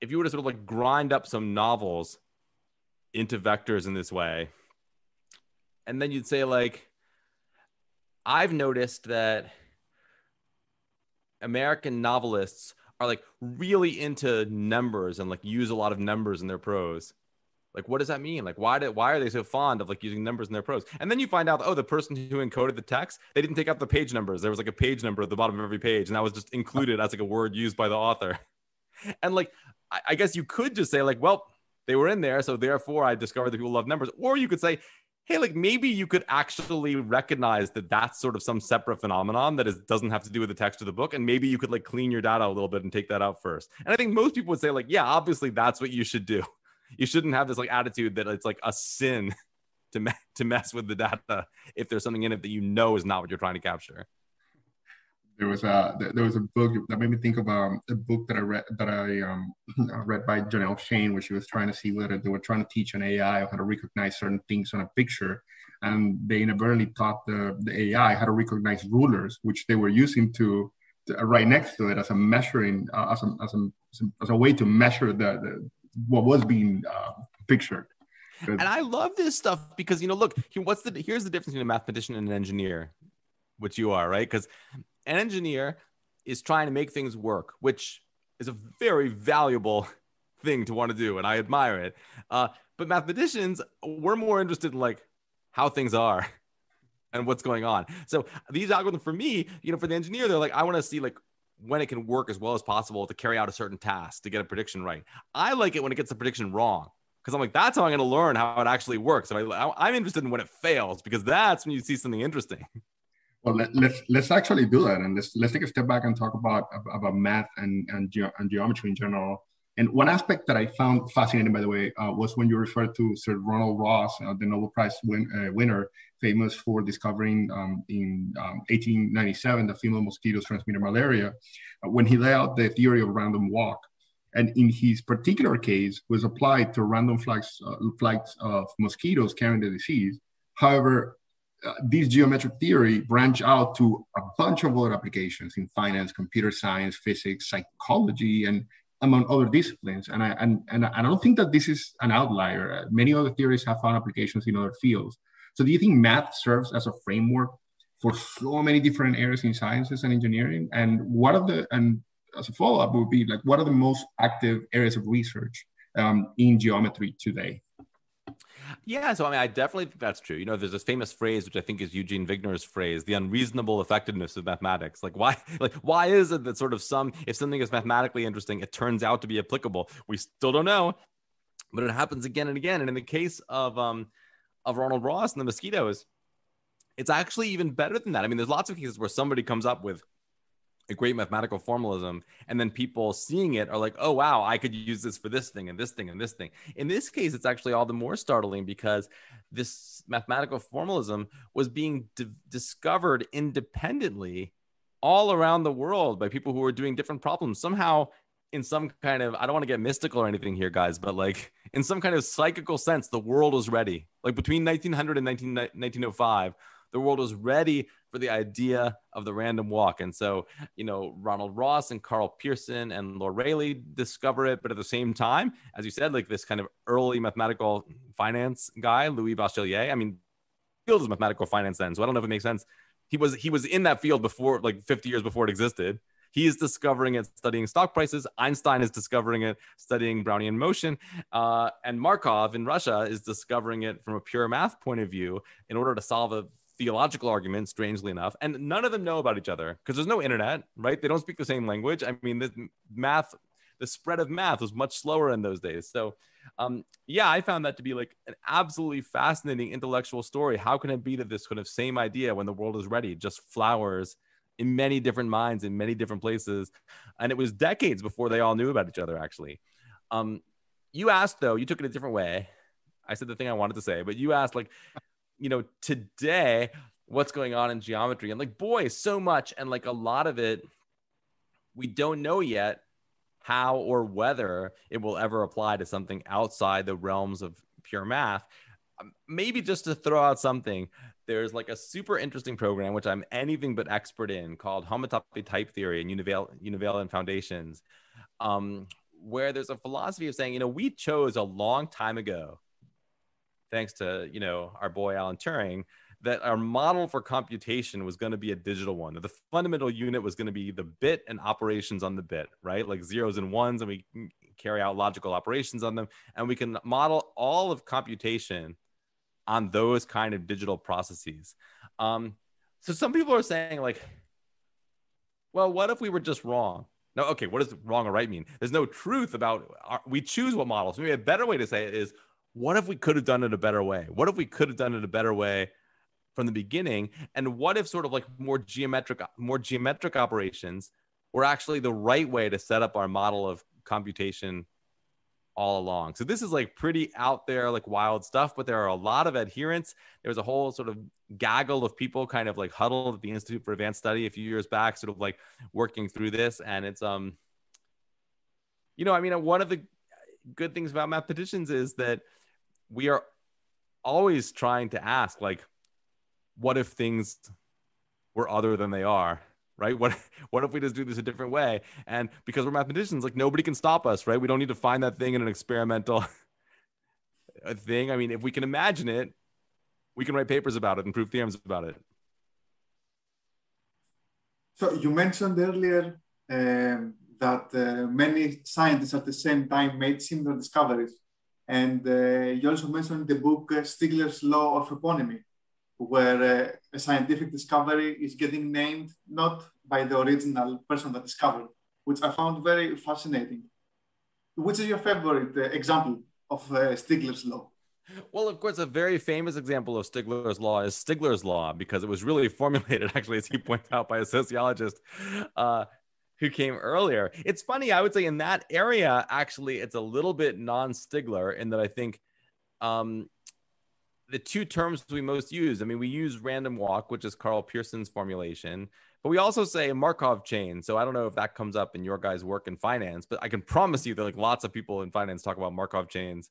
if you were to sort of like grind up some novels into vectors in this way and then you'd say like i've noticed that american novelists are like really into numbers and like use a lot of numbers in their prose. Like what does that mean? Like why did why are they so fond of like using numbers in their prose? And then you find out oh the person who encoded the text they didn't take out the page numbers. There was like a page number at the bottom of every page and that was just included as like a word used by the author. And like I, I guess you could just say like well they were in there so therefore i discovered that people love numbers. Or you could say hey, like maybe you could actually recognize that that's sort of some separate phenomenon that is doesn't have to do with the text of the book, and maybe you could like clean your data a little bit and take that out first. And I think most people would say like, yeah, obviously that's what you should do. You shouldn't have this like attitude that it's like a sin to me- to mess with the data if there's something in it that you know is not what you're trying to capture there was a there was a book that made me think of um, a book that I read that I um, read by Janelle Shane, where she was trying to see whether they were trying to teach an AI how to recognize certain things on a picture, and they inadvertently taught the, the AI how to recognize rulers, which they were using to, to uh, right next to it as a measuring uh, as, a, as, a, as a way to measure the, the what was being uh, pictured. And I love this stuff because you know, look, what's the here's the difference between a mathematician and an engineer, which you are, right? Because an engineer is trying to make things work, which is a very valuable thing to want to do, and I admire it. Uh, but mathematicians, we're more interested in like how things are and what's going on. So these algorithms, for me, you know, for the engineer, they're like, I want to see like when it can work as well as possible to carry out a certain task to get a prediction right. I like it when it gets the prediction wrong because I'm like, that's how I'm going to learn how it actually works. So I, I'm interested in when it fails because that's when you see something interesting. Well, let, us let's, let's actually do that, and let's let's take a step back and talk about about math and and, ge- and geometry in general. And one aspect that I found fascinating, by the way, uh, was when you referred to Sir Ronald Ross, uh, the Nobel Prize win, uh, winner, famous for discovering um, in um, 1897 that female mosquitoes transmitted malaria, uh, when he laid out the theory of random walk. And in his particular case, was applied to random flights, uh, flights of mosquitoes carrying the disease. However, uh, this geometric theory branch out to a bunch of other applications in finance, computer science, physics, psychology, and among other disciplines. And I and, and I don't think that this is an outlier. Uh, many other theories have found applications in other fields. So do you think math serves as a framework for so many different areas in sciences and engineering? And what are the and as a follow-up would be like what are the most active areas of research um, in geometry today? Yeah, so I mean, I definitely think that's true. You know, there's this famous phrase, which I think is Eugene Wigner's phrase, the unreasonable effectiveness of mathematics. Like, why, like, why is it that sort of some, if something is mathematically interesting, it turns out to be applicable? We still don't know, but it happens again and again. And in the case of um, of Ronald Ross and the mosquitoes, it's actually even better than that. I mean, there's lots of cases where somebody comes up with a great mathematical formalism and then people seeing it are like oh wow i could use this for this thing and this thing and this thing in this case it's actually all the more startling because this mathematical formalism was being d- discovered independently all around the world by people who were doing different problems. Somehow, in some kind of, I don't want to get mystical or anything here, guys, but like in some kind of psychical sense, the world was ready. Like between 1900 and 19, 1905, the world was ready for the idea of the random walk. And so, you know, Ronald Ross and Karl Pearson and Lord Rayleigh discover it. But at the same time, as you said, like this kind of early mathematical finance guy, Louis Bachelier, I mean, field is mathematical finance then. So I don't know if it makes sense. He was he was in that field before, like 50 years before it existed. He is discovering it, studying stock prices. Einstein is discovering it, studying Brownian motion. Uh, and Markov in Russia is discovering it from a pure math point of view in order to solve a theological arguments, strangely enough, and none of them know about each other because there's no internet, right? They don't speak the same language. I mean, the math, the spread of math was much slower in those days. So, um, yeah, I found that to be like an absolutely fascinating intellectual story. How can it be that this kind of same idea, when the world is ready, just flowers in many different minds in many different places? And it was decades before they all knew about each other, actually. Um, you asked, though, you took it a different way. I said the thing I wanted to say, but you asked, like, you know, today, what's going on in geometry. And like, boy, so much. And like a lot of it, we don't know yet how or whether it will ever apply to something outside the realms of pure math. Um, maybe just to throw out something, there's like a super interesting program, which I'm anything but expert in, called homotopy type theory and univalent foundations, um, where there's a philosophy of saying, you know, we chose a long time ago thanks to you know our boy Alan Turing, that our model for computation was going to be a digital one. That the fundamental unit was going to be the bit and operations on the bit, right? Like zeros and ones, and we carry out logical operations on them, and we can model all of computation on those kind of digital processes. Um, so some people are saying like, well, what if we were just wrong? No, okay, what does wrong or right mean? There's no truth about our, we choose what models. Maybe a better way to say it is what if we could have done it a better way? What if we could have done it a better way from the beginning? And what if sort of like more geometric, more geometric operations were actually the right way to set up our model of computation all along. So this is like pretty out there, like wild stuff, but there are a lot of adherents. There was a whole sort of gaggle of people kind of like huddled at the Institute for Advanced Study a few years back, sort of like working through this. And it's um, you know, I mean, one of the good things about mathematicians is that we are always trying to ask like what if things were other than they are right? What what if we just do this a different way? And because we're mathematicians like nobody can stop us right? We don't need to find that thing in an experimental thing. I mean if we can imagine it we can write papers about it and prove theorems about it. So you mentioned earlier um, that uh, many scientists at the same time made similar discoveries and uh, you also mentioned the book uh, Stigler's Law of Eponymy, where uh, a scientific discovery is getting named not by the original person that discovered, which I found very fascinating. Which is your favorite example of Stigler's Law? Well, of course, a very famous example of Stigler's law is Stigler's law because it was really formulated, actually, as he points out, by a sociologist uh, who came earlier. It's funny, I would say in that area, actually, it's a little bit non Stigler in that I think um, the two terms we most use, I mean, we use random walk, which is Karl Pearson's formulation, but we also say Markov chain. So I don't know if that comes up in your guys' work in finance, but I can promise you that like lots of people in finance talk about Markov chains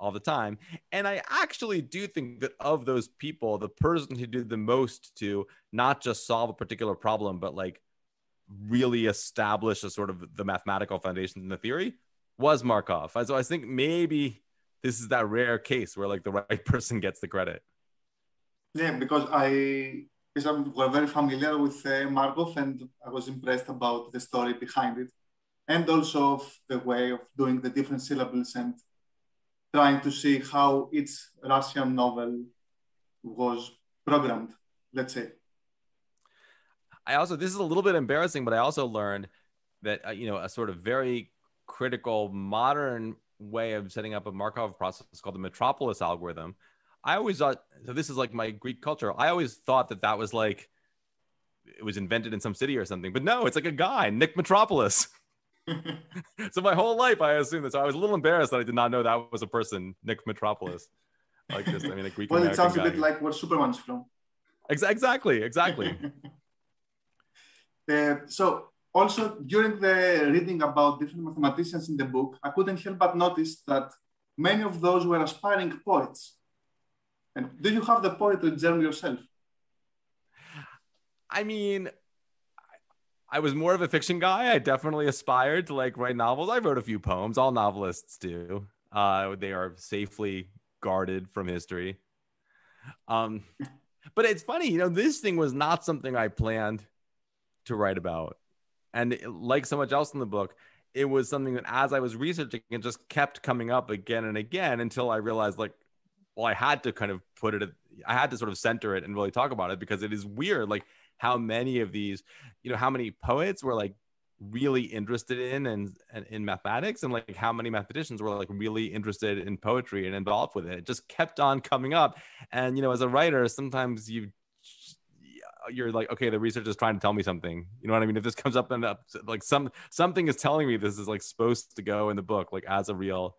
all the time. And I actually do think that of those people, the person who did the most to not just solve a particular problem, but like really establish a sort of the mathematical foundation in the theory was Markov. So I think maybe this is that rare case where like the right person gets the credit. Yeah, because I because we're very familiar with uh, Markov and I was impressed about the story behind it and also of the way of doing the different syllables and trying to see how each Russian novel was programmed, let's say. I also this is a little bit embarrassing, but I also learned that uh, you know a sort of very critical modern way of setting up a Markov process called the Metropolis algorithm. I always thought so. This is like my Greek culture. I always thought that that was like it was invented in some city or something, but no, it's like a guy, Nick Metropolis. so my whole life I assumed that. So I was a little embarrassed that I did not know that was a person, Nick Metropolis. Like this, I mean, a Greek. well, it sounds a bit like where Superman's from. Exactly, exactly. Uh, so also during the reading about different mathematicians in the book, I couldn't help but notice that many of those were aspiring poets. And do you have the poetry germ yourself? I mean, I was more of a fiction guy. I definitely aspired to like write novels. I wrote a few poems. All novelists do. Uh, they are safely guarded from history. Um, but it's funny, you know, this thing was not something I planned to write about, and like so much else in the book, it was something that as I was researching, it just kept coming up again and again until I realized, like, well, I had to kind of put it, I had to sort of center it and really talk about it because it is weird, like how many of these, you know, how many poets were like really interested in and, and in mathematics and like how many mathematicians were like really interested in poetry and involved with it. It just kept on coming up. And you know, as a writer, sometimes you you're like, okay, the research is trying to tell me something. You know what I mean? If this comes up and up, like some something is telling me this is like supposed to go in the book, like as a real,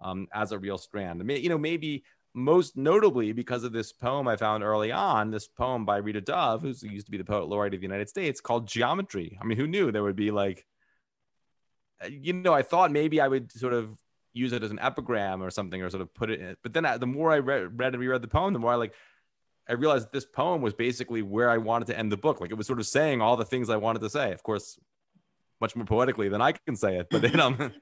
um, as a real strand. I mean, You know, maybe most notably because of this poem I found early on, this poem by Rita Dove, who used to be the poet laureate of the United States, called Geometry. I mean, who knew there would be like, uh, you know, I thought maybe I would sort of use it as an epigram or something, or sort of put it in. But then I, the more I read, read and reread the poem, the more I like, I realized this poem was basically where I wanted to end the book. Like it was sort of saying all the things I wanted to say. Of course, much more poetically than I can say it. But then, um,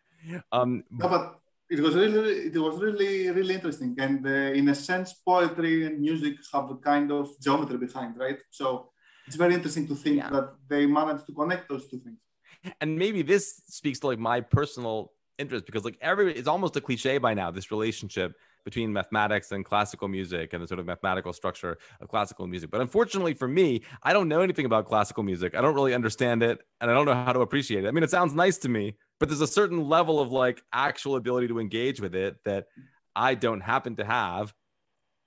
um, no, but it was really it was really really interesting and uh, in a sense poetry and music have a kind of geometry behind right so it's very interesting to think yeah. that they managed to connect those two things and maybe this speaks to like my personal interest because like every it's almost a cliche by now this relationship between mathematics and classical music and the sort of mathematical structure of classical music. But unfortunately for me, I don't know anything about classical music. I don't really understand it and I don't know how to appreciate it. I mean, it sounds nice to me, but there's a certain level of like actual ability to engage with it that I don't happen to have.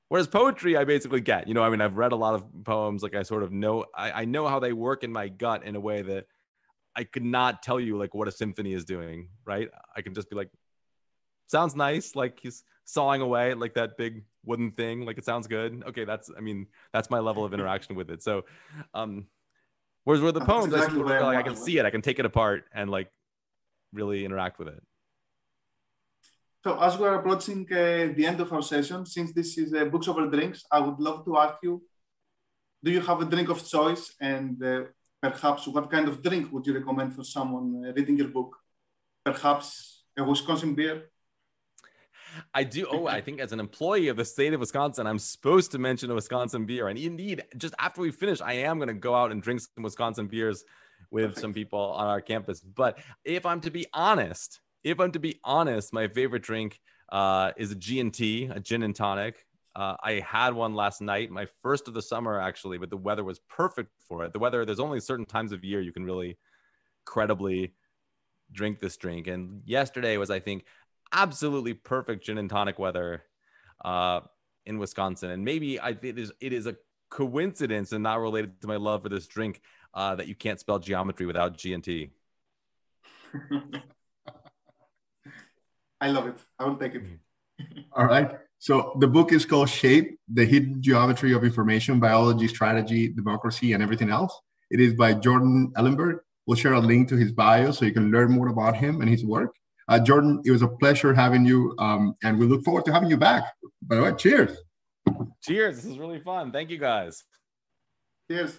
Whereas poetry, I basically get, you know, I mean, I've read a lot of poems, like I sort of know, I, I know how they work in my gut in a way that I could not tell you like what a symphony is doing, right? I can just be like, sounds nice, like he's sawing away like that big wooden thing, like it sounds good. Okay, that's, I mean, that's my level of interaction with it. So, um, whereas with the poems, exactly I, like, I can see it, I can take it apart and like really interact with it. So as we're approaching uh, the end of our session, since this is uh, Books Over Drinks, I would love to ask you, do you have a drink of choice? And uh, perhaps what kind of drink would you recommend for someone uh, reading your book? Perhaps a Wisconsin beer? I do. Oh, I think as an employee of the state of Wisconsin, I'm supposed to mention a Wisconsin beer. And indeed, just after we finish, I am going to go out and drink some Wisconsin beers with some people on our campus. But if I'm to be honest, if I'm to be honest, my favorite drink uh, is a G&T, a gin and tonic. Uh, I had one last night, my first of the summer actually, but the weather was perfect for it. The weather, there's only certain times of year you can really credibly drink this drink. And yesterday was, I think, absolutely perfect gin and tonic weather uh, in Wisconsin. And maybe I think it is, it is a coincidence and not related to my love for this drink uh, that you can't spell geometry without G and T. I love it. I will take it. All right. So the book is called Shape, The Hidden Geometry of Information, Biology, Strategy, Democracy, and Everything Else. It is by Jordan Ellenberg. We'll share a link to his bio so you can learn more about him and his work. Uh, Jordan, it was a pleasure having you, um, and we look forward to having you back. By the way, cheers. Cheers. This is really fun. Thank you guys. Cheers.